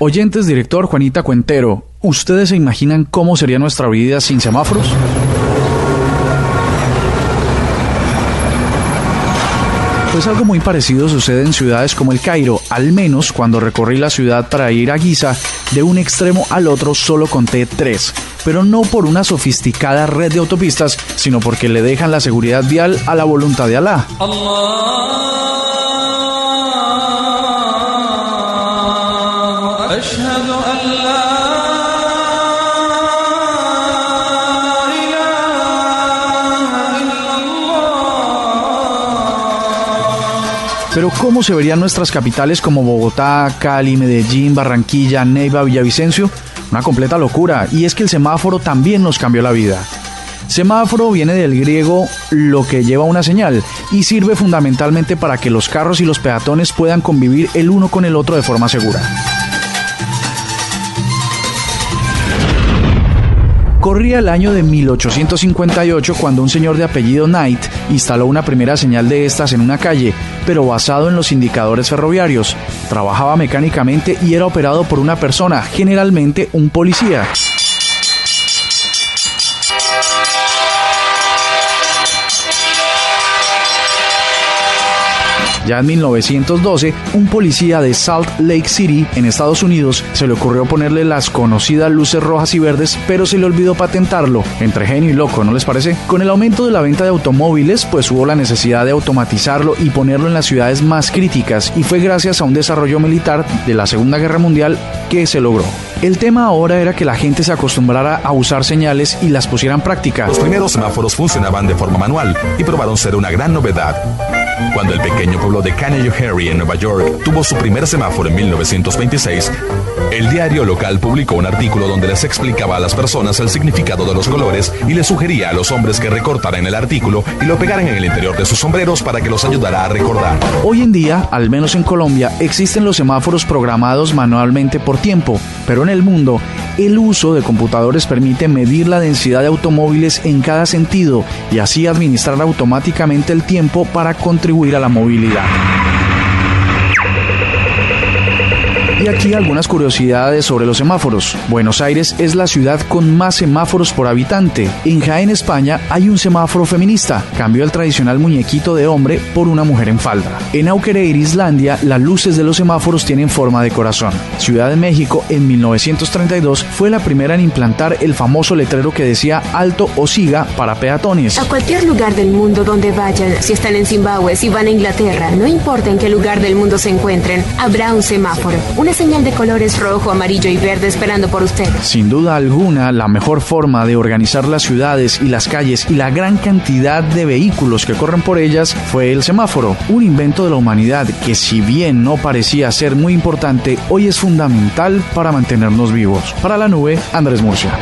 Oyentes, director Juanita Cuentero, ¿ustedes se imaginan cómo sería nuestra vida sin semáforos? Pues algo muy parecido sucede en ciudades como el Cairo, al menos cuando recorrí la ciudad para ir a Giza, de un extremo al otro solo conté tres, pero no por una sofisticada red de autopistas, sino porque le dejan la seguridad vial a la voluntad de Alá. Pero ¿cómo se verían nuestras capitales como Bogotá, Cali, Medellín, Barranquilla, Neiva, Villavicencio? Una completa locura, y es que el semáforo también nos cambió la vida. Semáforo viene del griego lo que lleva una señal y sirve fundamentalmente para que los carros y los peatones puedan convivir el uno con el otro de forma segura. Corría el año de 1858 cuando un señor de apellido Knight instaló una primera señal de estas en una calle, pero basado en los indicadores ferroviarios. Trabajaba mecánicamente y era operado por una persona, generalmente un policía. Ya en 1912, un policía de Salt Lake City, en Estados Unidos, se le ocurrió ponerle las conocidas luces rojas y verdes, pero se le olvidó patentarlo. Entre genio y loco, ¿no les parece? Con el aumento de la venta de automóviles, pues hubo la necesidad de automatizarlo y ponerlo en las ciudades más críticas, y fue gracias a un desarrollo militar de la Segunda Guerra Mundial que se logró. El tema ahora era que la gente se acostumbrara a usar señales y las pusiera en práctica. Los primeros semáforos funcionaban de forma manual y probaron ser una gran novedad. Cuando el pequeño pueblo de Harry en Nueva York tuvo su primer semáforo en 1926, el diario local publicó un artículo donde les explicaba a las personas el significado de los colores y les sugería a los hombres que recortaran el artículo y lo pegaran en el interior de sus sombreros para que los ayudara a recordar. Hoy en día, al menos en Colombia, existen los semáforos programados manualmente por tiempo, pero en el mundo, el uso de computadores permite medir la densidad de automóviles en cada sentido y así administrar automáticamente el tiempo para contribuir a la movilidad. Aquí algunas curiosidades sobre los semáforos. Buenos Aires es la ciudad con más semáforos por habitante. En Jaén, España, hay un semáforo feminista. Cambió el tradicional muñequito de hombre por una mujer en falda. En Auquereir, Islandia, las luces de los semáforos tienen forma de corazón. Ciudad de México, en 1932, fue la primera en implantar el famoso letrero que decía alto o siga para peatones. A cualquier lugar del mundo donde vayan, si están en Zimbabue, si van a Inglaterra, no importa en qué lugar del mundo se encuentren, habrá un semáforo. Señal de colores rojo, amarillo y verde esperando por usted. Sin duda alguna, la mejor forma de organizar las ciudades y las calles y la gran cantidad de vehículos que corren por ellas fue el semáforo, un invento de la humanidad que si bien no parecía ser muy importante, hoy es fundamental para mantenernos vivos. Para la nube, Andrés Murcia.